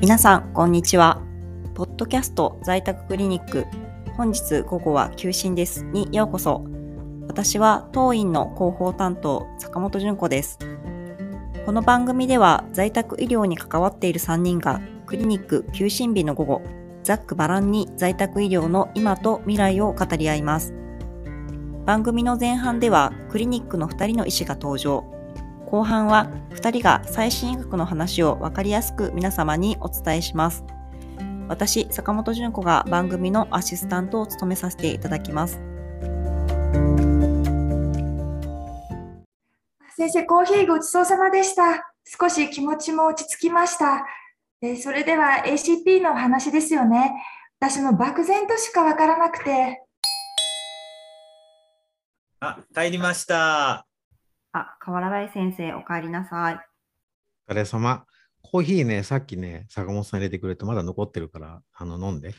皆さん、こんにちは。ポッドキャスト在宅クリニック、本日午後は休診ですにようこそ。私は当院の広報担当、坂本純子です。この番組では在宅医療に関わっている3人がクリニック休診日の午後、ざっくばらんに在宅医療の今と未来を語り合います。番組の前半ではクリニックの2人の医師が登場。後半は2人が最新医学の話を分かりやすく皆様にお伝えします。私、坂本純子が番組のアシスタントを務めさせていただきます。先生、コーヒーごちそうさまでした。少し気持ちも落ち着きました。えそれでは ACP の話ですよね。私も漠然としかわからなくて。あ、帰りました。あ、河原林先生、お帰りなさい。お疲れ様。コーヒーね、さっきね、坂本さん入れてくれて、まだ残ってるから、あの、飲んで。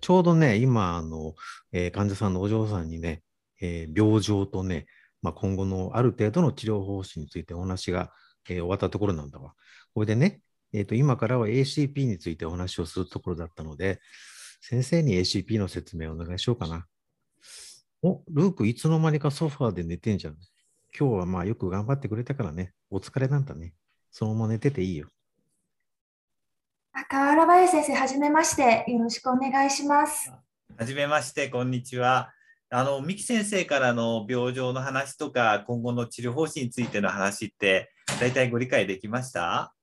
ちょうどね、今、あの、えー、患者さんのお嬢さんにね、えー、病状とね、まあ、今後のある程度の治療方針についてお話が、えー、終わったところなんだわ。これでね、えーと、今からは ACP についてお話をするところだったので、先生に ACP の説明をお願いしようかな。お、ルークいつの間にかソファーで寝てんじゃん。今日はまあよく頑張ってくれたからね、お疲れなんだね。そのまま寝てていいよ。河原林先生、はじめまして。よろしくお願いします。はじめまして、こんにちは。あの、三木先生からの病状の話とか、今後の治療方針についての話って、大体ご理解できました？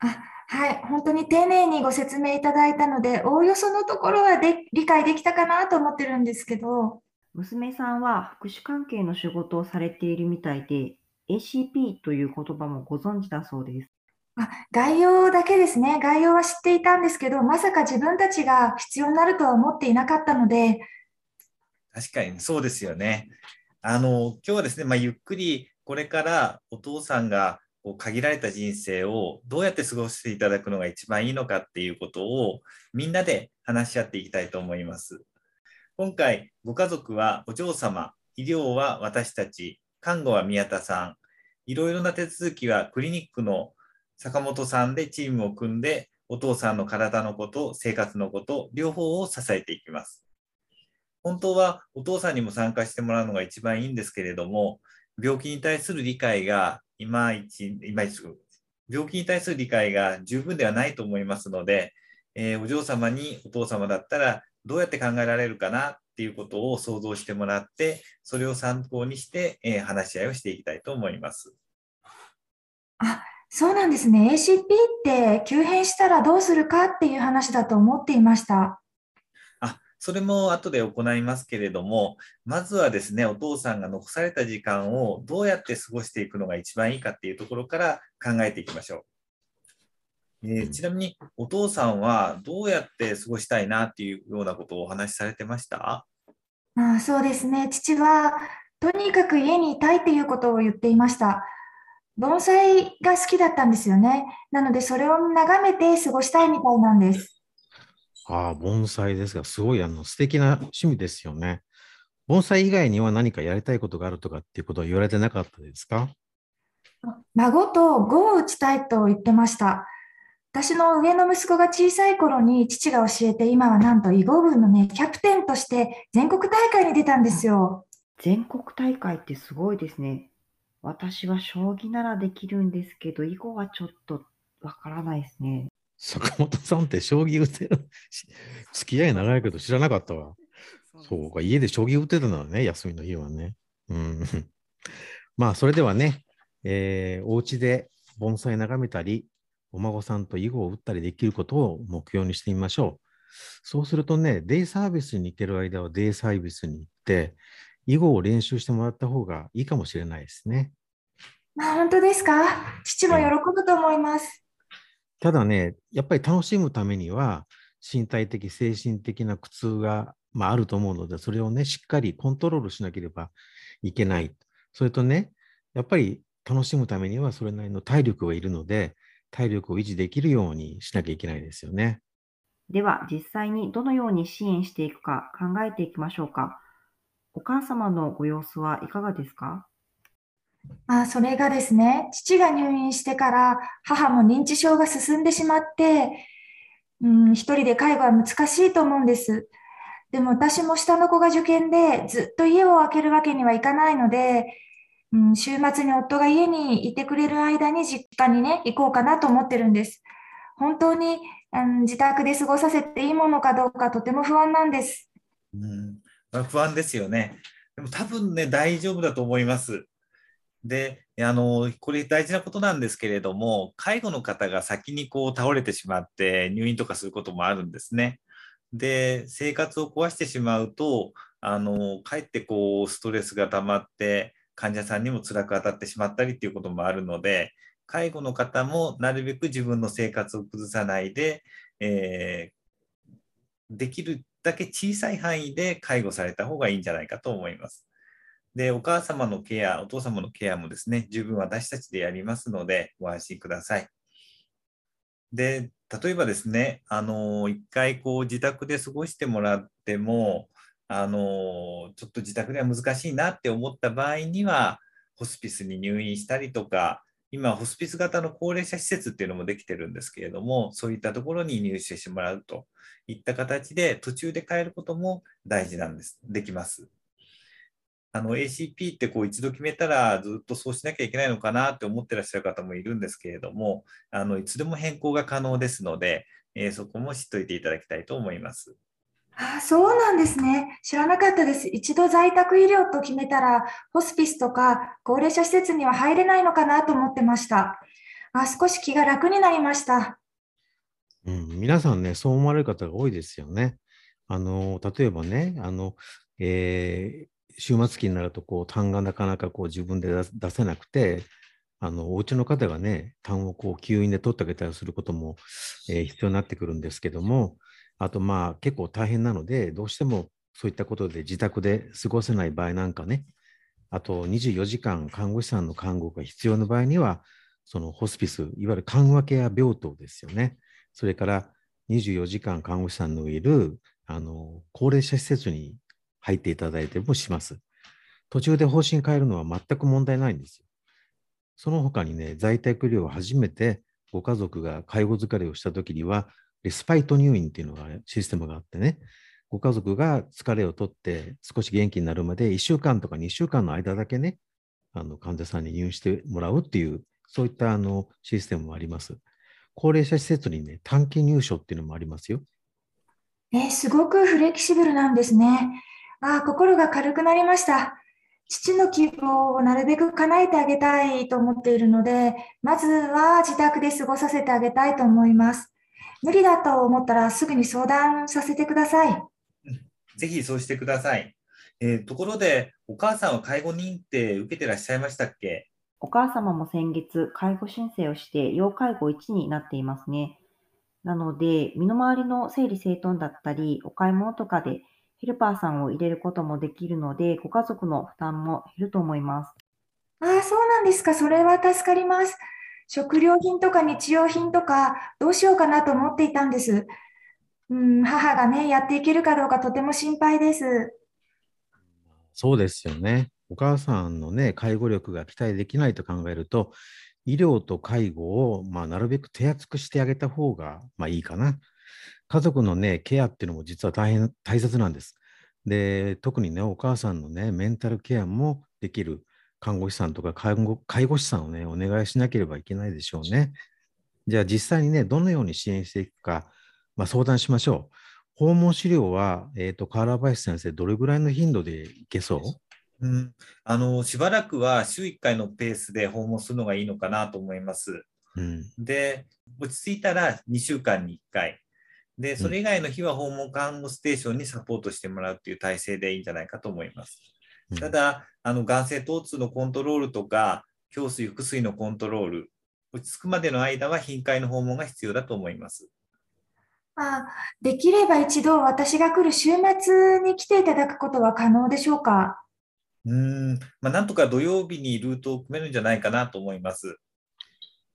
あはい、本当に丁寧にご説明いただいたので、おおよそのところはで理解できたかなと思ってるんですけど。娘さんは福祉関係の仕事をされているみたいで、ACP という言葉もご存知だそうです。あ概要だけですね。概要は知っていたんですけど、まさか自分たちが必要になるとは思っていなかったので。確かにそうですよね。あの、今日はですね、まあ、ゆっくりこれからお父さんがこう限られた人生をどうやって過ごしていただくのが一番いいのかっていうことをみんなで話し合っていきたいと思います。今回、ご家族はお嬢様、医療は私たち、看護は宮田さん、いろいろな手続きはクリニックの坂本さんでチームを組んで、お父さんの体のこと、生活のこと、両方を支えていきます。本当はお父さんにも参加してもらうのが一番いいんですけれども、病気に対する理解がいまいち、いまいち、病気に対する理解が十分ではないと思いますので、えー、お嬢様にお父様だったらどうやって考えられるかなっていうことを想像してもらって、それを参考にして、えー、話し合いをしていきたいと思います。あ、そうなんですね。ACP って急変したらどうするかっていう話だと思っていました。あ、それも後で行いますけれども、まずはですね、お父さんが残された時間をどうやって過ごしていくのが一番いいかっていうところから考えていきましょう。えー、ちなみにお父さんはどうやって過ごしたいなっていうようなことをお話しされてました？あそうですね。父はとにかく家にいたいっていうことを言っていました。盆栽が好きだったんですよね。なのでそれを眺めて過ごしたいみたいなんです。ああ、盆栽ですが、すごいあの素敵な趣味ですよね。盆栽以外には何かやりたいことがあるとかっていうことは言われてなかったですか？孫と碁を打ちたいと言ってました。私の上の息子が小さい頃に父が教えて、今はなんと囲碁部のね、キャプテンとして全国大会に出たんですよ。全国大会ってすごいですね。私は将棋ならできるんですけど、囲碁はちょっとわからないですね。坂本さんって将棋打てる、付き合い長いけど知らなかったわ。そうか、家で将棋打ってたのね、休みの日はね。うん。まあ、それではね、えー、お家で盆栽眺めたり、お孫さんと囲碁を打ったりできることを目標にしてみましょう。そうするとね、デイサービスに行ける間はデイサービスに行って、囲碁を練習してもらった方がいいかもしれないですね。あ本当ですか？父も喜ぶと思います。ただね、やっぱり楽しむためには、身体的、精神的な苦痛が、まあ、あると思うので、それをね、しっかりコントロールしなければいけない。それとね、やっぱり楽しむためにはそれなりの体力がいるので、体力を維持できるようにしなきゃいけないですよね。では、実際にどのように支援していくか考えていきましょうか。お母様のご様子はいかがですか？あそれがですね、父が入院してから母も認知症が進んでしまって、うん、一人で介護は難しいと思うんです。でも私も下の子が受験でずっと家を空けるわけにはいかないので、うん、週末に夫が家にいてくれる間に実家にね、行こうかなと思ってるんです。本当に、うん、自宅で過ごさせていいものかどうかとても不安なんです。うん、不安ですよね。でも多分ね、大丈夫だと思います。で、あの、これ大事なことなんですけれども、介護の方が先にこう倒れてしまって入院とかすることもあるんですね。で、生活を壊してしまうと、あの、かえってこうストレスが溜まって患者さんにも辛く当たってしまったりっていうこともあるので、介護の方もなるべく自分の生活を崩さないで、えー、できるだけ小さい範囲で介護された方がいいんじゃないかと思います。で、お母様のケア、お父様のケアもですね、十分私たちでやりますので、ご安心ください。で、例えばですね、あの、一回こう自宅で過ごしてもらっても、あの、ちょっと自宅では難しいなって思った場合には、ホスピスに入院したりとか、今、ホスピス型の高齢者施設っていうのもできてるんですけれども、そういったところに入手してもらうといった形で、途中で変えることも大事なんです。できます。あの ACP ってこう一度決めたらずっとそうしなきゃいけないのかなって思ってらっしゃる方もいるんですけれども、あのいつでも変更が可能ですので、えー、そこも知っておいていただきたいと思います。あそうなんですね。知らなかったです。一度在宅医療と決めたら、ホスピスとか高齢者施設には入れないのかなと思ってました。あ少し気が楽になりました。うん、皆さんね、そう思われる方が多いですよね。あの例えばね、あのえー、終末期になるとこう痰がなかなかこう自分で出せなくて、あのお家の方がね、痰をこう吸引で取ってあげたりすることも、えー、必要になってくるんですけども、あとまあ結構大変なので、どうしてもそういったことで自宅で過ごせない場合なんかね、あと24時間看護師さんの看護が必要な場合には、そのホスピス、いわゆる緩和ケア病棟ですよね。それから24時間看護師さんのいるあの高齢者施設に入っていただいてもします。途中で方針変えるのは全く問題ないんですよ。その他にね、在宅医療を初めてご家族が介護疲れをしたときには、リスパイト入院っていうのがシステムがあってね、ご家族が疲れを取って少し元気になるまで1週間とか2週間の間だけね、あの患者さんに入院してもらうっていう、そういったあのシステムもあります。高齢者施設にね、短期入所っていうのもありますよ。えすごくフレキシブルなんですね。ああ、心が軽くなりました。父の希望をなるべく叶えてあげたいと思っているので、まずは自宅で過ごさせてあげたいと思います。無理だと思ったらすぐに相談させてください。ぜひそうしてください。えー、ところで、お母さんは介護認定受けてらっしゃいましたっけ？お母様も先月、介護申請をして、要介護1になっていますね。なので、身の回りの整理整頓だったり、お買い物とかでヘルパーさんを入れることもできるので、ご家族の負担も減ると思います。ああ、そうなんですか。それは助かります。食料品とか日用品とか、どうしようかなと思っていたんです。うん、母がね、やっていけるかどうかとても心配です。そうですよね。お母さんのね、介護力が期待できないと考えると、医療と介護を、まあ、なるべく手厚くしてあげた方が、まあ、いいかな。家族のね、ケアっていうのも実は大変大切なんです。で、特にね、お母さんのね、メンタルケアもできる看護師さんとか介護介護士さんをね、お願いしなければいけないでしょうね。じゃあ実際にね、どのように支援していくか、まあ、相談しましょう。訪問資料は、えっ、ー、と、河原林先生、どれぐらいの頻度でいけそう？うん、あのしばらくは週1回のペースで訪問するのがいいのかなと思います。うん、で、落ち着いたら2週間に1回、で、それ以外の日は訪問看護ステーションにサポートしてもらうっていう体制でいいんじゃないかと思います。ただ、あの、眼性疼痛のコントロールとか、胸水、腹水のコントロール、落ち着くまでの間は頻回の訪問が必要だと思います。あできれば一度私が来る週末に来ていただくことは可能でしょうか？うん、まあ、なんとか土曜日にルートを組めるんじゃないかなと思います。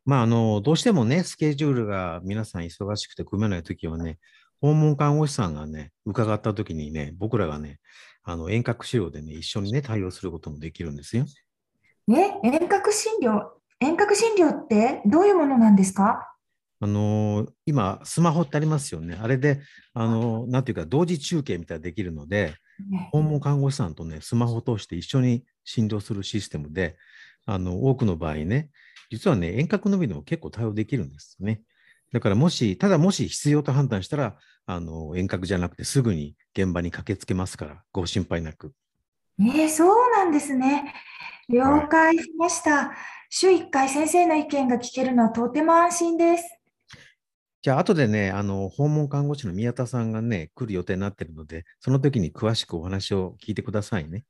まあ、あの、どうしてもね、スケジュールが皆さん忙しくて組めないときはね、訪問看護師さんがね、伺ったときにね、僕らがね、あの遠隔治療でね、一緒にね、対応することもできるんですよ。ね、遠隔診療、遠隔診療ってどういうものなんですか？あのー今、スマホってありますよね。あれで、あのーなんていうか、同時中継みたいなのできるので、ね訪問看護師さんとね、スマホを通して一緒に診療するシステムで、あの、多くの場合ね、実はね、遠隔のみでも結構対応できるんですね。だからもし、ただもし必要と判断したら、あの、遠隔じゃなくてすぐに現場に駆けつけますから、ご心配なく。えーそうなんですね。了解しました。週1回先生の意見が聞けるのはとても安心です。じゃあ、後でね、あの、訪問看護師の宮田さんがね、来る予定になってるので、その時に詳しくお話を聞いてくださいね。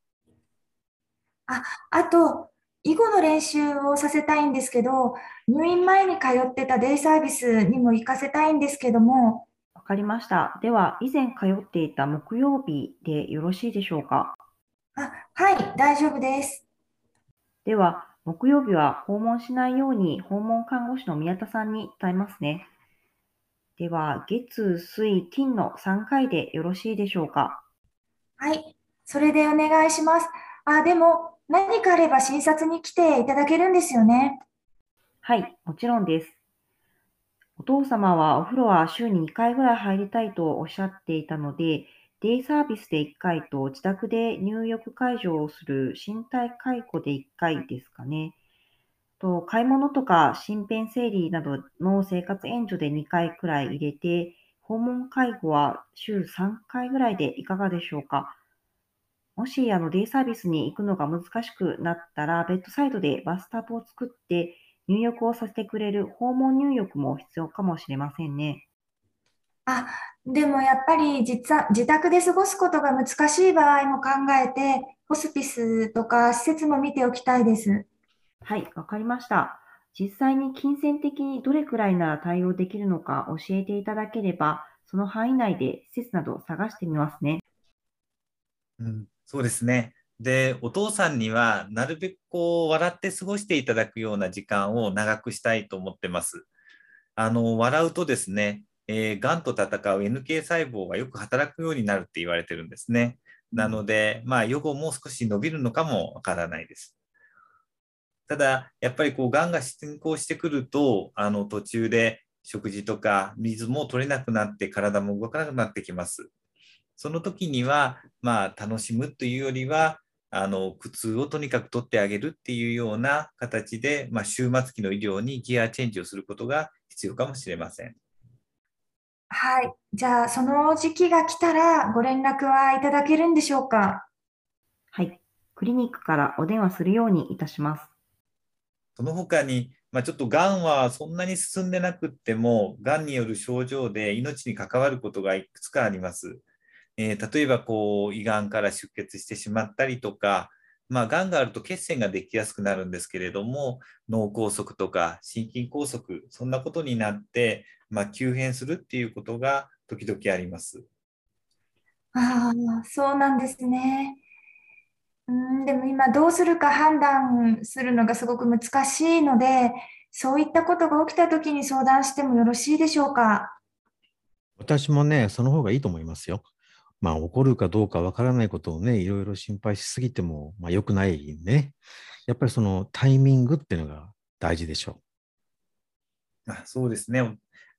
あと、囲碁の練習をさせたいんですけど、入院前に通ってたデイサービスにも行かせたいんですけども、わかりました。では、以前通っていた木曜日でよろしいでしょうか？あ、はい、大丈夫です。では、木曜日は訪問しないように訪問看護師の宮田さんに伝えますね。では、月、水、金の3回でよろしいでしょうか？はい、それでお願いします。あ、でも、何かあれば診察に来ていただけるんですよね。はい、もちろんです。お父様はお風呂は週に2回ぐらい入りたいとおっしゃっていたので、デイサービスで1回と自宅で入浴介助をする身体解雇で1回ですかね。と買い物とか身辺整理などの生活援助で2回くらい入れて、訪問介護は週3回ぐらいでいかがでしょうか。もしあのデイサービスに行くのが難しくなったら、ベッドサイドでバスタブを作って入浴をさせてくれる訪問入浴も必要かもしれませんね。あ、でもやっぱり実は自宅で過ごすことが難しい場合も考えて、ホスピスとか施設も見ておきたいです。はい、わかりました。実際に金銭的にどれくらいなら対応できるのか教えていただければ、その範囲内で施設などを探してみますね。うん、そうですね。で、お父さんにはなるべくこう笑って過ごしていただくような時間を長くしたいと思ってます。あの、笑うとですね、えー、がんと戦う NK 細胞がよく働くようになるって言われてるんですね。なので、まあ、予後もう少し伸びるのかもわからないです。ただ、やっぱりこう、がんが進行してくると、あの、途中で食事とか水も取れなくなって体も動かなくなってきます。その時には、まあ、楽しむというよりは、あの苦痛をとにかく取ってあげるっていうような形で、まあ、終末期の医療にギアチェンジをすることが必要かもしれません。はい。じゃあ、その時期が来たらご連絡はいただけるんでしょうか？はい、クリニックからお電話するようにいたします。その他に、まあ、ちょっとがんはそんなに進んでなくっても、がんによる症状で命に関わることがいくつかあります。えー、例えばこう胃がんから出血してしまったりとか、まあ、がんがあると血栓ができやすくなるんですけれども脳梗塞とか心筋梗塞そんなことになって、まあ、急変するっていうことが時々あります。ああ、そうなんですね。うん、でも今どうするか判断するのがすごく難しいので、そういったことが起きたときに相談してもよろしいでしょうか？私もね、その方がいいと思いますよ。まあ、起こるかどうかわからないことをね、いろいろ心配しすぎても、まあ、良くないね。やっぱりそのタイミングっていうのが大事でしょあそうですね。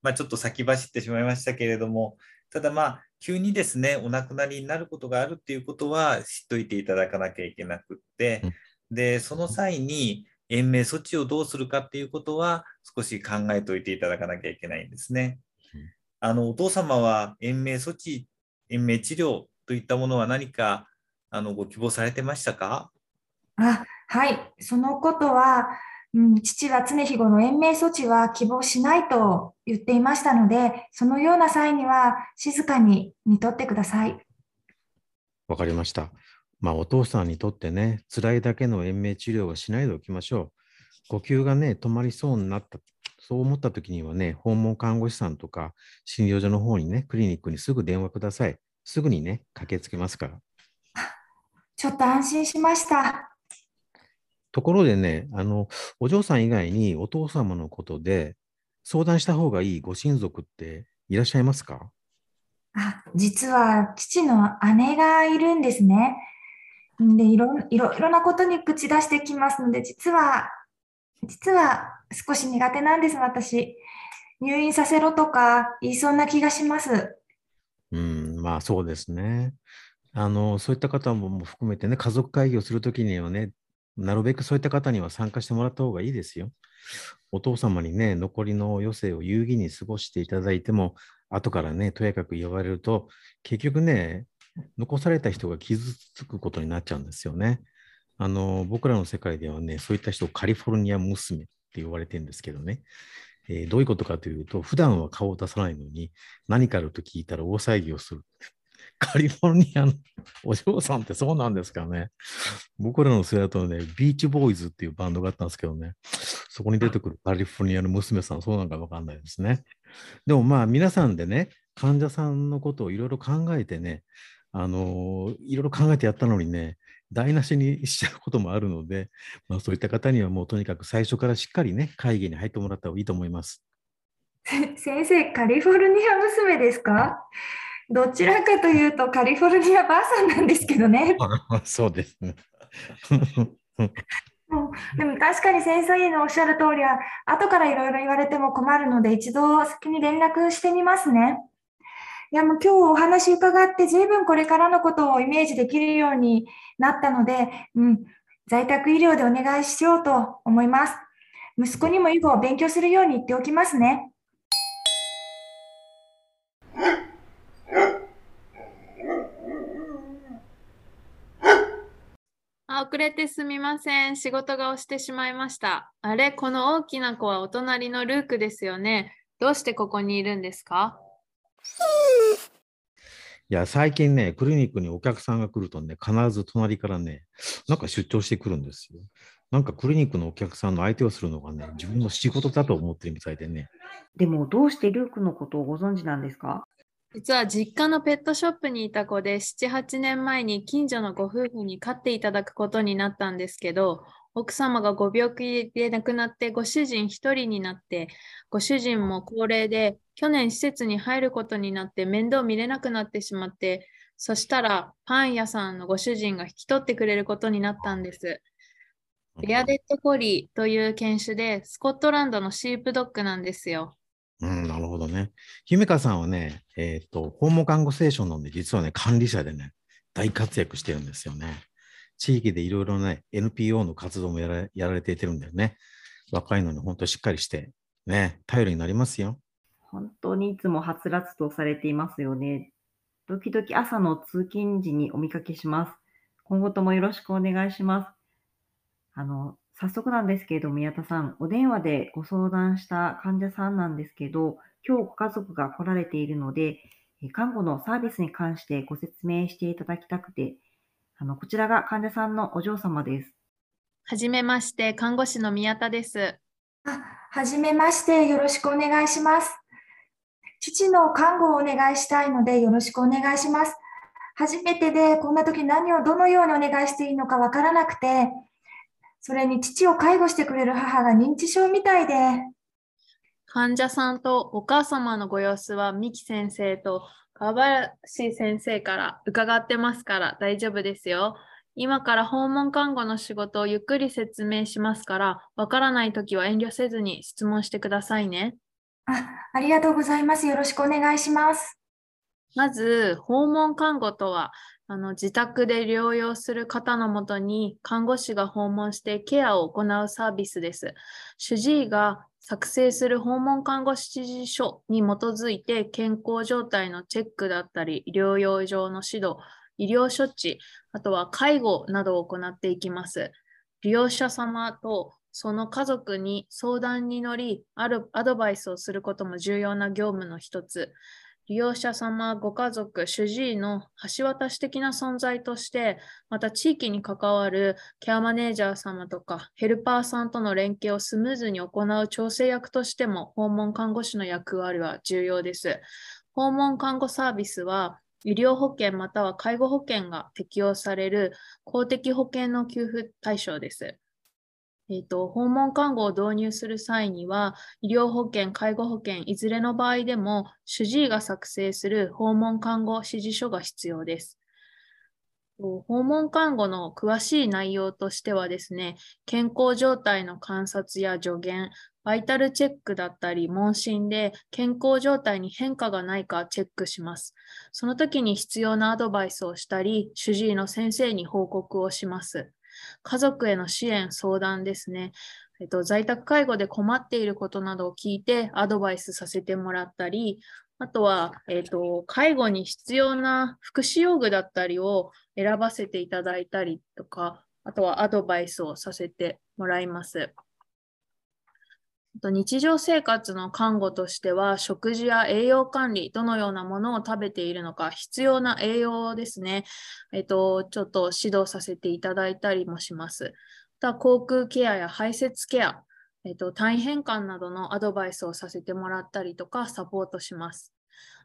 まあ、ちょっと先走ってしまいましたけれども、ただまあ、急にですね、お亡くなりになることがあるっていうことは知っといていただかなきゃいけなくって、で、その際に延命措置をどうするかっていうことは少し考えておいていただかなきゃいけないんですね。あの、お父様は延命措置延命治療といったものは何かあのご希望されてましたか？あ、はい。そのことは、うん、父は常日頃の延命措置は希望しないと言っていましたので、そのような際には静かに見とってください。わかりました。まあ、お父さんにとってね、辛いだけの延命治療はしないでおきましょう。呼吸がね、止まりそうになった、そう思った時にはね、訪問看護師さんとか診療所の方にね、クリニックにすぐ電話ください。すぐにね、駆けつけますから。ちょっと安心しました。ところでね、あの、お嬢さん以外にお父様のことで相談した方がいいご親族っていらっしゃいますか？あ、実は父の姉がいるんですね。で、いろ、いろいろなことに口出してきますので、実は、実は少し苦手なんです、私。入院させろとか言いそうな気がします。うん、まあそうですね。あの、そういった方も含めてね、家族会議をするときにはね、なるべくそういった方には参加してもらった方がいいですよ。お父様にね、残りの余生を有意義に過ごしていただいても、後からね、とやかく言われると、結局ね、残された人が傷つくことになっちゃうんですよね。あの、僕らの世界ではね、そういった人をカリフォルニア娘って呼ばれてるんですけどね。えーどういうことかというと、普段は顔を出さないのに、何かあると聞いたら大騒ぎをする。カリフォルニアのお嬢さんってそうなんですかね。僕らの世代だとね、ビーチボーイズっていうバンドがあったんですけどね、そこに出てくるカリフォルニアの娘さん、そうなんかわかんないですね。でもまあ皆さんでね、患者さんのことをいろいろ考えてね、あのいろいろ考えてやったのにね、台無しにしちゃうこともあるので、まあ、そういった方にはもうとにかく最初からしっかりね、会議に入ってもらった方がいいと思います。先生、カリフォルニア娘ですか？どちらかというとカリフォルニアばあさんなんですけどね。そうですね。もうでも確かに先生のおっしゃる通りは、後からいろいろ言われても困るので、一度先に連絡してみますね。いや、もう今日お話伺って、随分これからのことをイメージできるようになったので、うん、在宅医療でお願いしようと思います。息子にも以後勉強するように言っておきますね。あ遅れてすみません。仕事が押してしまいました。あれ、この大きな子はお隣のルークですよね。どうしてここにいるんですか？いや、最近ね、クリニックにお客さんが来るとね、必ず隣からね、なんか出張してくるんですよ。なんかクリニックのお客さんの相手をするのがね、自分の仕事だと思ってるみたいでね。でも、どうしてルークのことをご存知なんですか？実は実家のペットショップにいた子で7、8年前に近所のご夫婦に飼っていただくことになったんですけど、奥様がご病気で亡くなってご主人一人になって、ご主人も高齢で去年施設に入ることになって面倒見れなくなってしまって、そしたらパン屋さんのご主人が引き取ってくれることになったんです。ベアデッドコリーという犬種でスコットランドのシープドッグなんですよ。うん、なるほどね。姫香さんはね、えっ、と、訪問看護ステーションのね、実はね、管理者でね、大活躍してるんですよね。地域でいろいろね、NPO の活動もやらやられていてるんだよね。若いのに本当しっかりして、ね、頼りになりますよ。本当にいつもはつらつとされていますよね。時々朝の通勤時にお見かけします。今後ともよろしくお願いします。あの、早速なんですけれど、宮田さん、お電話でご相談した患者さんなんですけど、今日ご家族が来られているので、看護のサービスに関してご説明していただきたくて、あの、こちらが患者さんのお嬢様です。はじめまして、看護師の宮田です。あ、はじめまして、よろしくお願いします。父の看護をお願いしたいので、よろしくお願いします。初めてで、こんな時何をどのようにお願いしていいのかわからなくて、それに父を介護してくれる母が認知症みたいで、患者さんとお母様のご様子は三木先生と川林先生から伺ってますから大丈夫ですよ。今から訪問看護の仕事をゆっくり説明しますから、わからないときは遠慮せずに質問してくださいね。あ、ありがとうございます。よろしくお願いします。まず、訪問看護とは、あの自宅で療養する方のもとに看護師が訪問してケアを行うサービスです。主治医が作成する訪問看護指示書に基づいて健康状態のチェックだったり、療養上の指導、医療処置、あとは介護などを行っていきます。利用者様とその家族に相談に乗り、あるアドバイスをすることも重要な業務の一つ。利用者様、ご家族、主治医の橋渡し的な存在として、また地域に関わるケアマネージャー様とかヘルパーさんとの連携をスムーズに行う調整役としても訪問看護師の役割は重要です。訪問看護サービスは医療保険または介護保険が適用される公的保険の給付対象です。えーと、訪問看護を導入する際には、医療保険、介護保険、いずれの場合でも、主治医が作成する訪問看護指示書が必要です。訪問看護の詳しい内容としてはですね、健康状態の観察や助言、バイタルチェックだったり、問診で健康状態に変化がないかチェックします。その時に必要なアドバイスをしたり、主治医の先生に報告をします。家族への支援、相談ですね。えっと、在宅介護で困っていることなどを聞いてアドバイスさせてもらったり、あとは、えっと、介護に必要な福祉用具だったりを選ばせていただいたりとか、あとはアドバイスをさせてもらいます。日常生活の看護としては、食事や栄養管理、どのようなものを食べているのか、必要な栄養ですね、えっと、ちょっと指導させていただいたりもします。また、口腔ケアや排泄ケア、えっと、単位変換などのアドバイスをさせてもらったりとか、サポートします。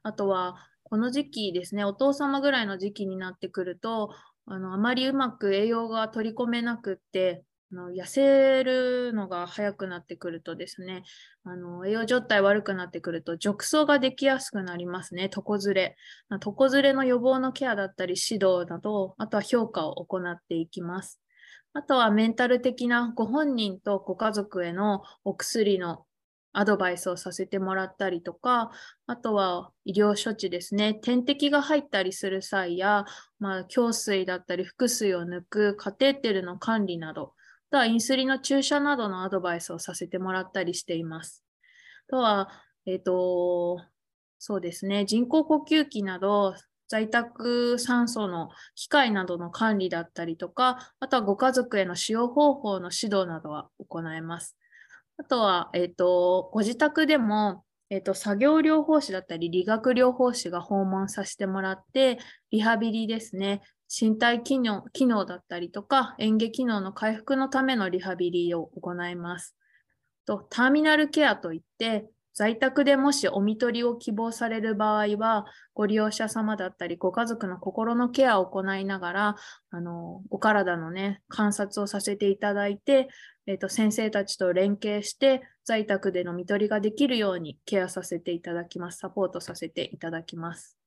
あとは、この時期ですね、お父様ぐらいの時期になってくると、あのあまりうまく栄養が取り込めなくって、痩せるのが早くなってくるとですね、あの栄養状態悪くなってくると、褥瘡ができやすくなりますね、床ずれ。床ずれの予防のケアだったり、指導など、あとは評価を行っていきます。あとはメンタル的なご本人とご家族へのお薬のアドバイスをさせてもらったりとか、あとは医療処置ですね。点滴が入ったりする際や、まあ、胸水だったり、腹水を抜くカテーテルの管理など、とはインスリンの注射などのアドバイスをさせてもらったりしています。とは、えっ、ー、と、そうですね、人工呼吸器など、在宅酸素の機械などの管理だったりとか、あとはご家族への使用方法の指導などは行えます。あとは、えっ、ー、と、ご自宅でも、えっ、ー、と、作業療法士だったり、理学療法士が訪問させてもらって、リハビリですね、身体機能機能だったりとか、演技機能の回復のためのリハビリを行います。とターミナルケアといって、在宅でもしお見取りを希望される場合は、ご利用者様だったり、ご家族の心のケアを行いながら、あのお体のね、観察をさせていただいて、えーと、先生たちと連携して、在宅での見取りができるようにケアさせていただきます。サポートさせていただきます。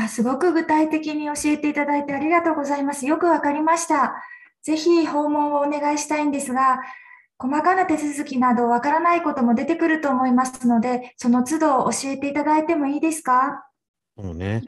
あすごく具体的に教えていただいてありがとうございます。よくわかりました。ぜひ訪問をお願いしたいんですが、細かな手続きなどわからないことも出てくると思いますので、その都度教えていただいてもいいですか？そうね。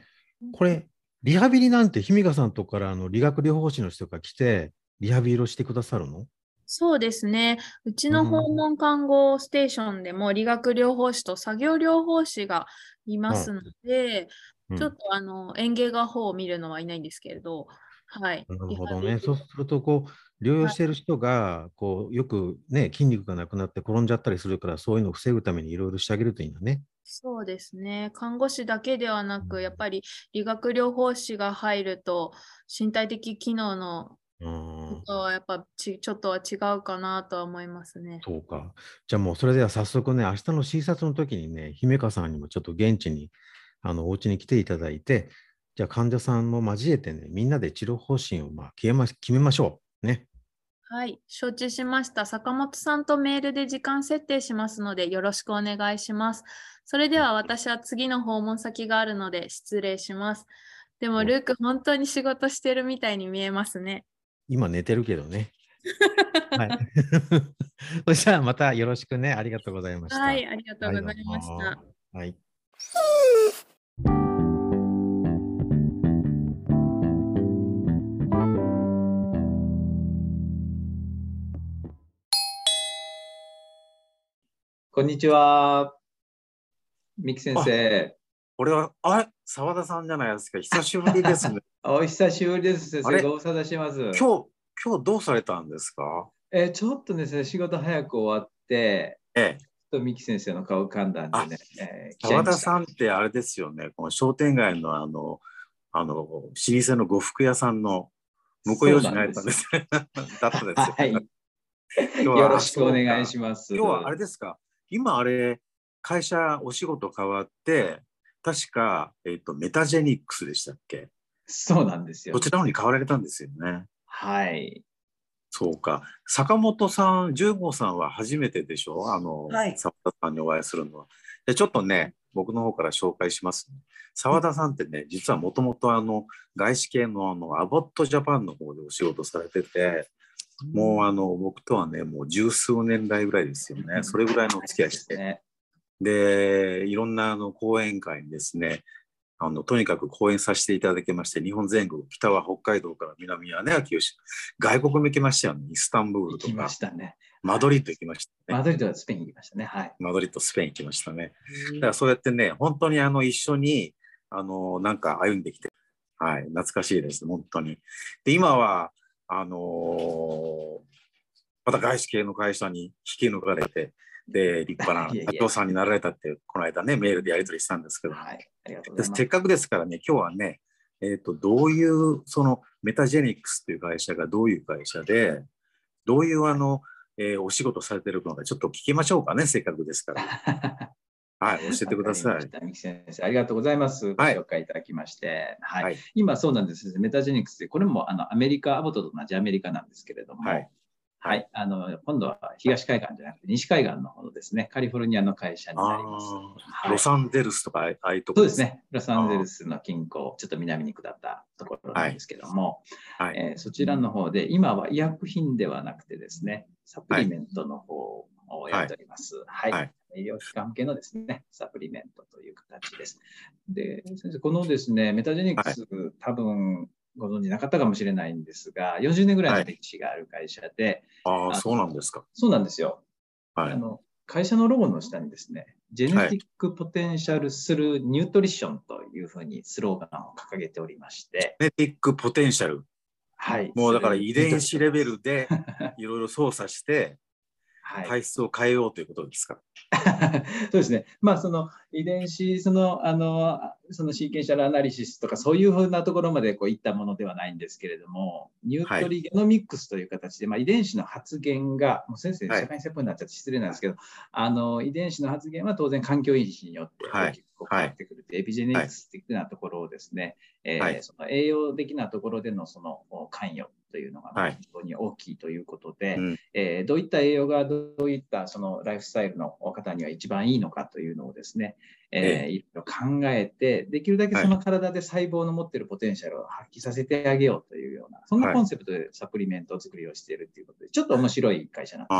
これ、リハビリなんて、姫香さんとこからあの理学療法士の人が来て、リハビリをしてくださるの？そうですね。うちの訪問看護ステーションでも理学療法士と作業療法士がいますので、うん、ちょっとあの園芸画法を見るのはいないんですけれど、はい。なるほどね。そうすると、こう、療養している人が、こう、よくね、筋肉がなくなって転んじゃったりするから、そういうのを防ぐためにいろいろしてあげるといいんだね。そうですね。看護師だけではなく、やっぱり理学療法士が入ると、身体的機能のとはやっぱちちょっとは違うかなとは思いますね。そうか。じゃあもうそれでは早速ね、明日の診察の時にね、姫香さんにもちょっと現地にあのお家に来ていただいて、じゃあ患者さんも交えてね、みんなで治療方針をまあ決めま決めましょう。ね。はい、承知しました。坂本さんとメールで時間設定しますので、よろしくお願いします。それでは私は次の訪問先があるので失礼します。でも、ルーク、本当に仕事してるみたいに見えますね。今寝てるけどね。はい。そしたらまたよろしくね。ありがとうございました。はい、ありがとうございました。はい。こんにちは。三木先生。これは、あれ？澤田さんじゃないですか。久しぶりですね。お久しぶりです。先生、ご無沙汰します。今日、今日どうされたんですか？えー、ちょっとですね、仕事早く終わって、ええ。と三木先生の顔浮かんだんでね。えー、澤田さんってあれですよね、この商店街のあの、あの、老舗の呉服屋さんの婿養子になれたんですね。だったですよ。はい。よろしくお願いします。今日はあれですか今あれ、会社お仕事変わって、確か、えっ、ー、と、メタジェニックスでしたっけ？そうなんですよ。こちらのに変わられたんですよね。はい。そうか。坂本さん、十五さんは初めてでしょ？あの、はい、坂田さんにお会いするのは。でちょっとね、僕の方から紹介します、ね。澤田さんってね、実はもともとあの外資系のあのアボットジャパンの方でお仕事されてて、もうあの僕とはね、もう十数年来ぐらいですよね。それぐらいのお付き合いして。ね。で、いろんなあの講演会にですね、あのとにかく講演させていただきまして、日本全国、北は北海道から南はね、九州、外国も行きましたよね、イスタンブールとか行きま、したね。マドリッド行きましたね。マドリードはスペイン行きましたね。はい。マドリッド、スペイン行きましたね。だからそうやってね、本当にあの一緒にあのなんか歩んできて、はい、懐かしいです、本当に。で、今は、あのーまた外資系の会社に引き抜かれて、で、立派な社長さんになられたって、この間ね、メールでやり取りしたんですけど、はい。ありがとうごでざいますせっ。かくですからね、今日はね、えっ、と、どういう、そのメタジェニックスという会社がどういう会社で、どういうあの、えーお仕事されてるのか、ちょっと聞きましょうかね、せっかくですから。はい、教えてください先生、ありがとうございます。ごはい紹介いただきまして。はい。はい今そうなんです。メタジェニックスで、これもあのアメリカ、アボットと同じアメリカなんですけれども、はい。はい。あの、今度は東海岸じゃなくて西海岸の方のですね、カリフォルニアの会社になります。あはいーロサンゼルスとかあああいうとこそうです。ね。ロサンゼルスの近郊、ちょっと南に下ったところなんですけども、はい。えーそちらの方で、今は医薬品ではなくてですね、サプリメントの方をやっております。はい。はい医療機関系のですね、サプリメントという形です。で、先生、このですね、メタジェニックス、多分ご存知なかったかもしれないんですが、40年ぐらいの歴史がある会社で、ああ、そうなんですか。そうなんですよ。はい。あの会社のロゴの下にですね、 Genetic Potential through Nutrition というふうにスローガンを掲げておりまして、 Genetic Potential。はい。もうだから遺伝子レベル。ルでいろいろ操作してはい。体質を変えようということですか。そうですね。まあ、その遺伝子、その、あの、その sequential analysis とか、そういうふうなところまでこういったものではないんですけれども、 nutrigenomics という形で、まあ、遺伝子の発現が、もう先生、はい釈迦に説法になっちゃって失礼なんですけど、あの、遺伝子の発現は当然環境因子によってはい。大きく変わってくるというエピジェネティクス的なところをですね、えーはい。その栄養的なところでのその関与というのがはい。非常に大きいということで、うん。えーどういった栄養がどういったそのライフスタイルの方には一番いいのかというのをですね、えーいろいろ考えて、できるだけその体で細胞の持っているポテンシャルを発揮させてあげようというような、そんなはい。コンセプトでサプリメント作りをしているということで、ちょっと面白い会社なんで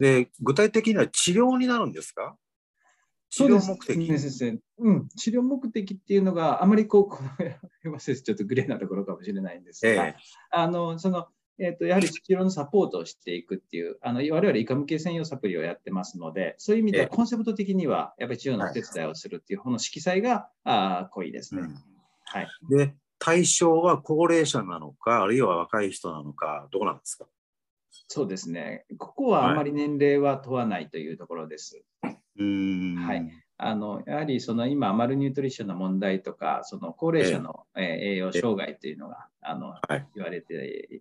すね。で、具体的には治療になるんですか？治療そうです。目的。ね、先生。うん、治療目的っていうのがあまりこう、このちょっとグレーなところかもしれないんですが、ええ。あの、その、えっ、と、やはり治療のサポートをしていくっていう、あの、我々医科向け専用サプリをやってますので、そういう意味ではええコンセプト的には、やっぱり治療のお手伝いをするっていう、この色彩が、あー濃いですね。うんはい。で、対象は高齢者なのか、あるいは若い人なのか、どうなんですか？そうですね。ここはあまり年齢は問わないというところです。うーん。はいあのやはりその今、マルニュートリッションの問題とか、その高齢者の、えー栄養障害というのがあの、はい。言われて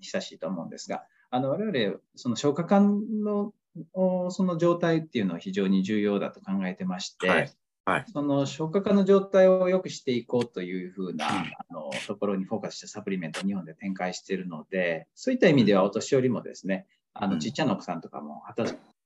久しいと思うんですが、あの我々、その消化管のおその状態っていうのは非常に重要だと考えてまして、はい。はい。その消化管の状態を良くしていこうというふうな、うん。あのところにフォーカスしたサプリメントを日本で展開しているので、そういった意味ではお年寄りもですね、あうん。のちっちゃなお子さんとかも、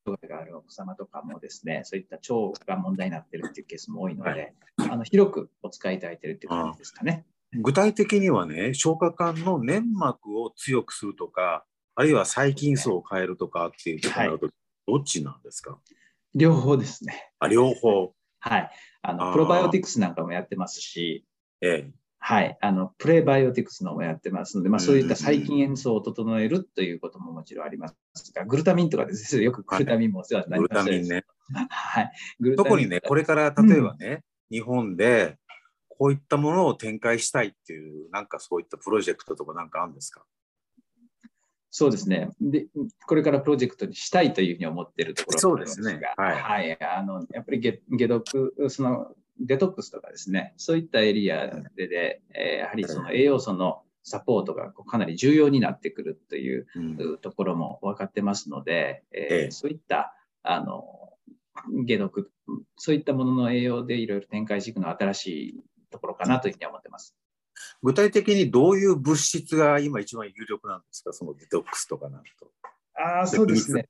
害があるお子様とかもですね、そういった腸が問題になっているっていうケースも多いので、はあの広くお使いいただいているっていう感じですかね。具体的にはね、消化管の粘膜を強くするとか、あるいは細菌層を変えるとかっていうところになると、どっちなんですか？両方ですね。あ両方。はい。あのプロバイオティクスなんかもやってますし、ええ。はい。あの、プレバイオティクスのもやってますので、まあそういった細菌塩素を整えるということももちろんありますが、グルタミンとかですね、よくグルタミンもお世話になりましたタミンね。はい。グルタミン特にね、これから例えばね、日本でこういったものを展開したいっていう、なんかそういったプロジェクトとかなんかあるんですか？そうですね。で、これからプロジェクトにしたいというふうに思っているところそうですねがはいはい。あの、やっぱり解解毒、その、デトックスとかですね、そういったエリアでで、えーやはりその栄養素のサポートがかなり重要になってくるといううん。ところも分かってますので、えーええそういった、あの、解毒、そういったものの栄養でいろいろ展開していくのは新しいところかなというふうに思ってます。具体的にどういう物質が今一番有力なんですか？そのデトックスとかなんと。ああ、そうですね。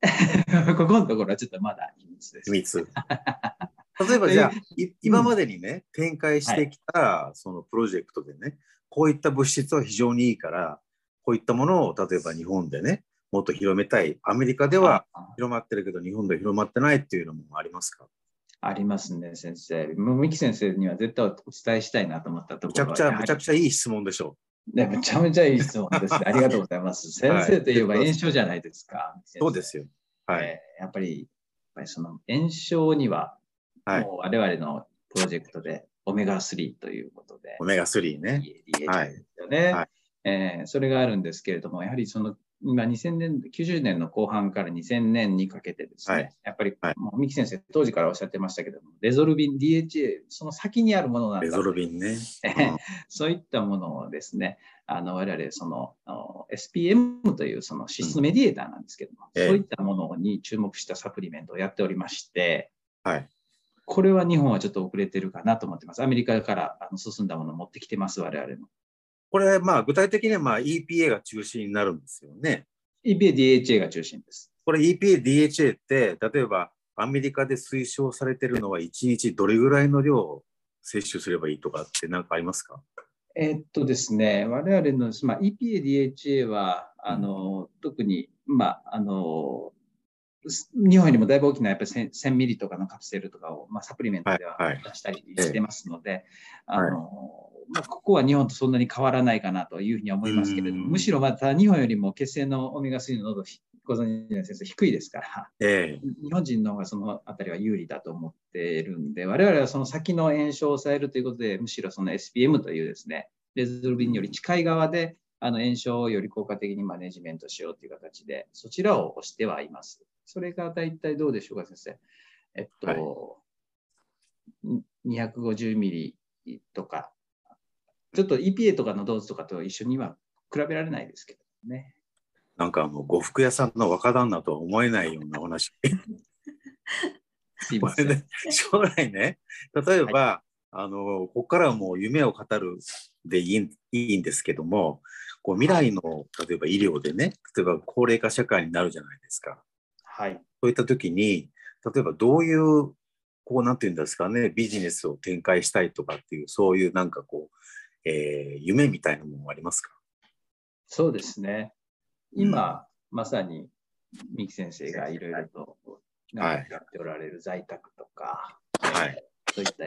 ここのところはちょっとまだ秘密です。秘密。例えばじゃあ、い今までにね、展開してきたそのプロジェクトでね、こういった物質は非常にいいから、こういったものを例えば日本でね、もっと広めたい。アメリカでは広まってるけど、日本では広まってないっていうのもありますか？ありますね、先生。もう三木先生には絶対お伝えしたいなと思ったところはむちゃくちゃ、むちゃくちゃいい質問でしょね、めちゃめちゃいい質問です。ありがとうございます。先生といえば炎症じゃないですか。う。そうですよ。はい。えーやっぱり、やっぱりその炎症には、はい。もう我々のプロジェクトでオメガ3ということで、オメガ3ね。DHA はいですよね、はい。えーそれがあるんですけれども、やはりその今2000年、90年の後半から2000年にかけてですね、はい。やっぱり、はい。もう三木先生、当時からおっしゃってましたけども、レゾルビン、DHA、その先にあるものなんだ。レゾルビンね。えーそういったものをですね、あの我々その SPM というその脂質のメディエーターなんですけども、ええ。そういったものに注目したサプリメントをやっておりまして、はい。これは日本はちょっと遅れてるかなと思ってます。アメリカからあの進んだものを持ってきてます、我々も。これ、まあ、具体的にはまあ EPA が中心になるんですよね。EPA、DHA が中心です。これ EPA、DHA って、例えばアメリカで推奨されてるのは1日どれぐらいの量を摂取すればいいとかって何かありますか？えーっとですね、我々の、まあ、EPA、DHA は、あの、特に、まあ、あの、す日本よりもだいぶ大きなやっぱり 1000, 1000ミリとかのカプセルとかを、まあ、サプリメントでは出したりしてますので、あはい。の、まあ、ここは日本とそんなに変わらないかなというふうには思いますけれども、うん。むしろまた日本よりも血清のオメガ3の濃度、ご存知の先生、低いですから、ええ。日本人の方がそのあたりは有利だと思っているんで、我々はその先の炎症を抑えるということで、むしろその SPM というですね、レズルビンより近い側で、あの炎症をより効果的にマネジメントしようという形で、そちらを押してはいます。それが大体どうでしょうか、先生。えっと、250ミリとか、ちょっと EPA とかのドーズとかと一緒には比べられないですけどね。なんかもう呉服屋さんの若旦那とは思えないようなお話。すいません。これね、将来ね、例えば、あの、ここからはもう夢を語るでいいんいいんですけども、こう未来の、例えば医療でね、例えば高齢化社会になるじゃないですか。はい。そういった時に、例えばどういう、こうなんていうんですかね、ビジネスを展開したいとかっていう、そういうなんかこう、えー夢みたいなものはありますか？そうですね。今、まさに三木先生がいろいろとはいやっておられる在宅とか、はいそういった、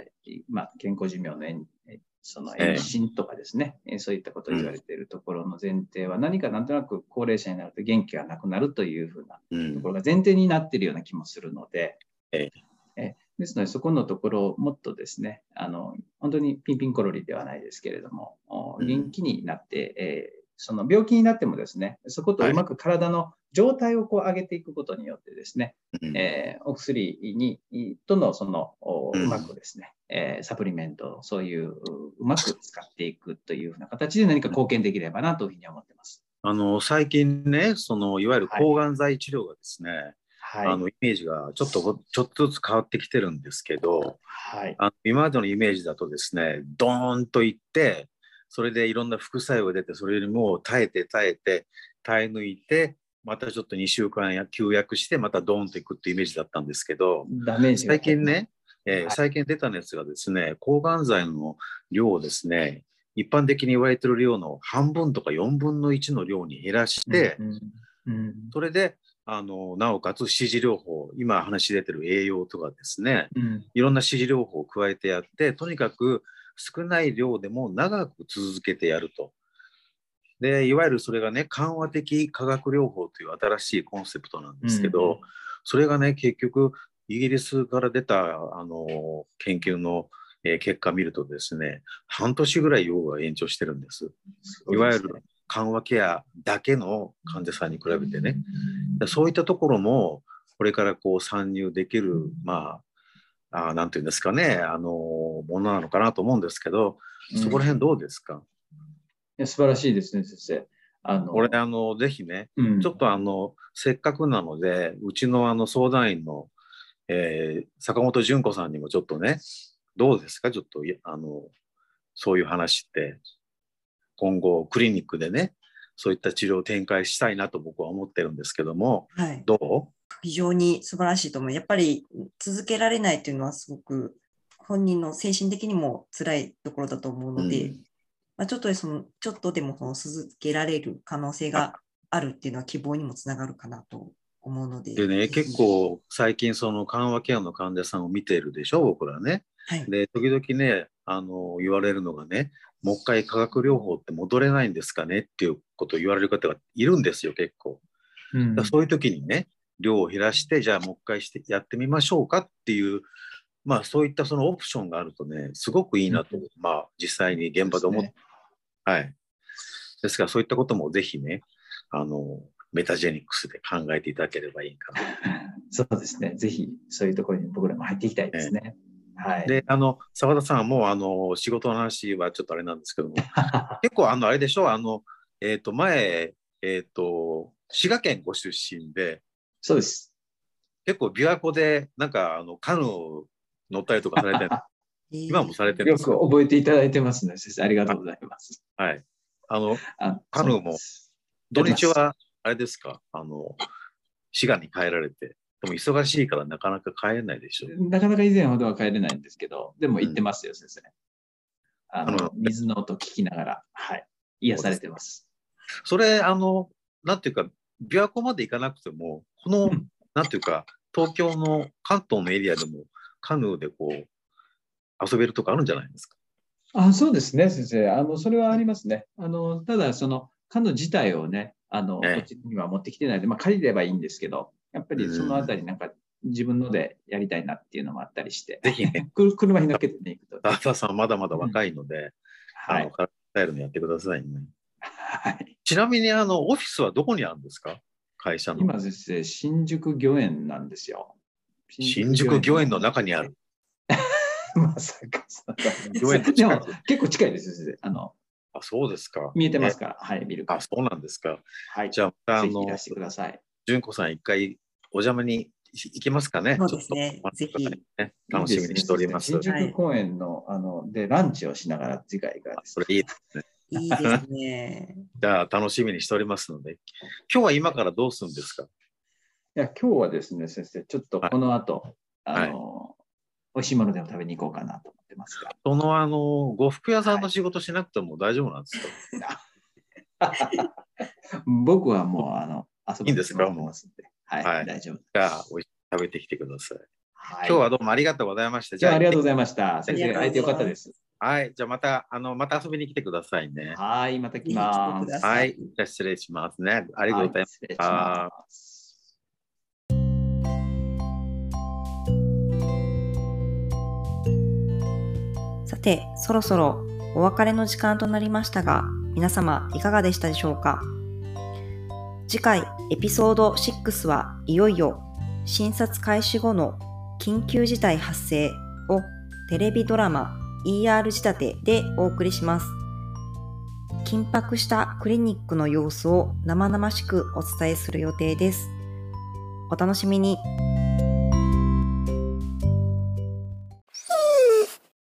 まあ、健康寿命の延えそのええ。延伸とかですね、えそういったことを言われているところの前提は、何かなんとなく高齢者になると元気がなくなるというふうなうん。ところが前提になっているような気もするので、ええ。ですので、そこのところをもっとですね、あの本当にピンピンコロリではないですけれども、元気になって、えーその病気になってもですね、そことうまく体の状態をこう上げていくことによってですね、うんえーお薬にとのそのおうんうまくですね、えーサプリメントをそういうううまく使っていくというふうな形で何か貢献できればなというふうに思ってます。あの最近ね、そのいわゆる抗がん剤治療がですね、はい。あのイメージがちょっとちょっとずつ変わってきてるんですけど、はい。あの今までのイメージだとですね、ドーンといって、それでいろんな副作用が出て、それよりも耐えて耐えて、耐え抜いて、またちょっと2週間や休薬して、またドーンといくっていうイメージだったんですけど、ダメージが最近ね、えーはい。最近出た熱がですね、抗がん剤の量をですね、一般的に言われてる量の半分とか4分の1の量に減らして、うんうんそれで、あの、なおかつ支持療法、今話出てる栄養とかですね、うん。いろんな支持療法を加えてやって、とにかく少ない量でも長く続けてやると。で、いわゆるそれがね、緩和的化学療法という新しいコンセプトなんですけど、うんそれがね、結局、イギリスから出たあの研究の、えー結果見るとですね、半年ぐらい用が延長してるんです。いわゆる緩和ケアだけの患者さんに比べてね。でそういったところも、これからこう参入できる、まあ、あーなんていうんですかね、あのものなのかなと思うんですけど、そこら辺どうですか、いや素晴らしいですね、先生。あのこれ、あの、ぜひね、うん。ちょっとあの、せっかくなので、うちのあの相談員の、えー坂本純子さんにもちょっとね、どうですか？ちょっと、いあの、そういう話って、今後クリニックでね、そういった治療を展開したいなと僕は思ってるんですけども、はい。ど非常に素晴らしいと思う。やっぱり続けられないというのはすごく本人の精神的にも辛いところだと思うので、うんまあ、ちょっとそのちょっとでもその続けられる可能性があるっていうのは希望にもつながるかなと思うので。でね、結、構最近その緩和ケアの患者さんを見ているでしょ、僕らね。はい、で、時々ね、あの、言われるのがね、もう一回化学療法って戻れないんですかねっていうことを言われる方がいるんですよ、結構。うんそういう時にね、量を減らして、じゃあもう一回してやってみましょうかっていう、まあそういったそのオプションがあるとね、すごくいいなと、まあ実際に現場で思っそうですはい。ですからそういったこともぜひね、あの、メタジェニックスで考えていただければいいかな。そうですね。ぜひ、そういうところに僕らも入っていきたいですね。はい。で、あの、澤田さんはもうあの、仕事の話はちょっとあれなんですけども、結構あの、あれでしょ？あの、えっ、と、前、えっ、と、滋賀県ご出身で、そうです。結構琵琶湖でなんかあのカヌー乗ったりとかされてる 今もされてるんよく覚えていただいてますね、先生。ありがとうございます。はい。あの、あカヌーも土日はあれですか？あの、滋賀に帰られて、でも忙しいからなかなか帰れないでしょ。なかなか以前ほどは帰れないんですけど、でも行ってますよ、先生。あのあの水の音聞きながら、はい。癒されてます。それ、あの、なんていうか、琵琶湖まで行かなくても、この、うんなんていうか、東京の関東のエリアでもカヌーでこう、遊べるとこあるんじゃないですか？あそうですね、先生。あの、それはありますね。あの、ただ、その、カヌー自体をね、あの、ええこっちには持ってきてないので、まあ、借りればいいんですけど、やっぱりそのあたりなんか、自分のでやりたいなっていうのもあったりして、ぜひね、く車に乗っけてね、行くと。澤田さんまだまだ若いので、はいあの、。体鍛えるのやってくださいね。はい。ちなみに、あの、オフィスはどこにあるんですか？会社の。今先生、新宿御苑なんですよ。新宿御苑の中にある。まさかそんな御苑。結構近いですよ、先生。あの、あ、そうですか。見えてますか？ら、はい、ビルえ。からあ、そうなんですか。はい。じゃあ、またあのぜひいら、してください。純子さん一回お邪魔に行きますかね。そうですねちょっとぜひね、楽しみにしております。いいですね新宿公園の、あの、で、ランチをしながら次回がですそれいいですね。いいですね。じゃあ、楽しみにしておりますので、今日は今からどうするんですか？いや、今日はですね、先生、ちょっとこの後、あの、美味しいものでも食べに行こうかなと思ってますが。その、あの、呉服屋さんの仕事しなくても大丈夫なんですか、僕はもう、あの、遊びいいんですか？に行ってますんで。はい、はい大丈夫。じゃあ、おい食べてきてください。はい、今日はどうもありがとうございました。じゃあ、ありがとうごいざいました。先生、会えてよかったです。はい。じゃあ、また、あの、また遊びに来てくださいね。はい、また来ます。くださはい。じゃあ、失礼しますね。ありがとうございます。はい失礼します。さて、そろそろお別れの時間となりましたが、皆様いかがでしたでしょうか？次回エピソード6はいよいよ診察開始後の緊急事態発生をテレビドラマ ER 仕立てでお送りします。緊迫したクリニックの様子を生々しくお伝えする予定です。お楽しみに。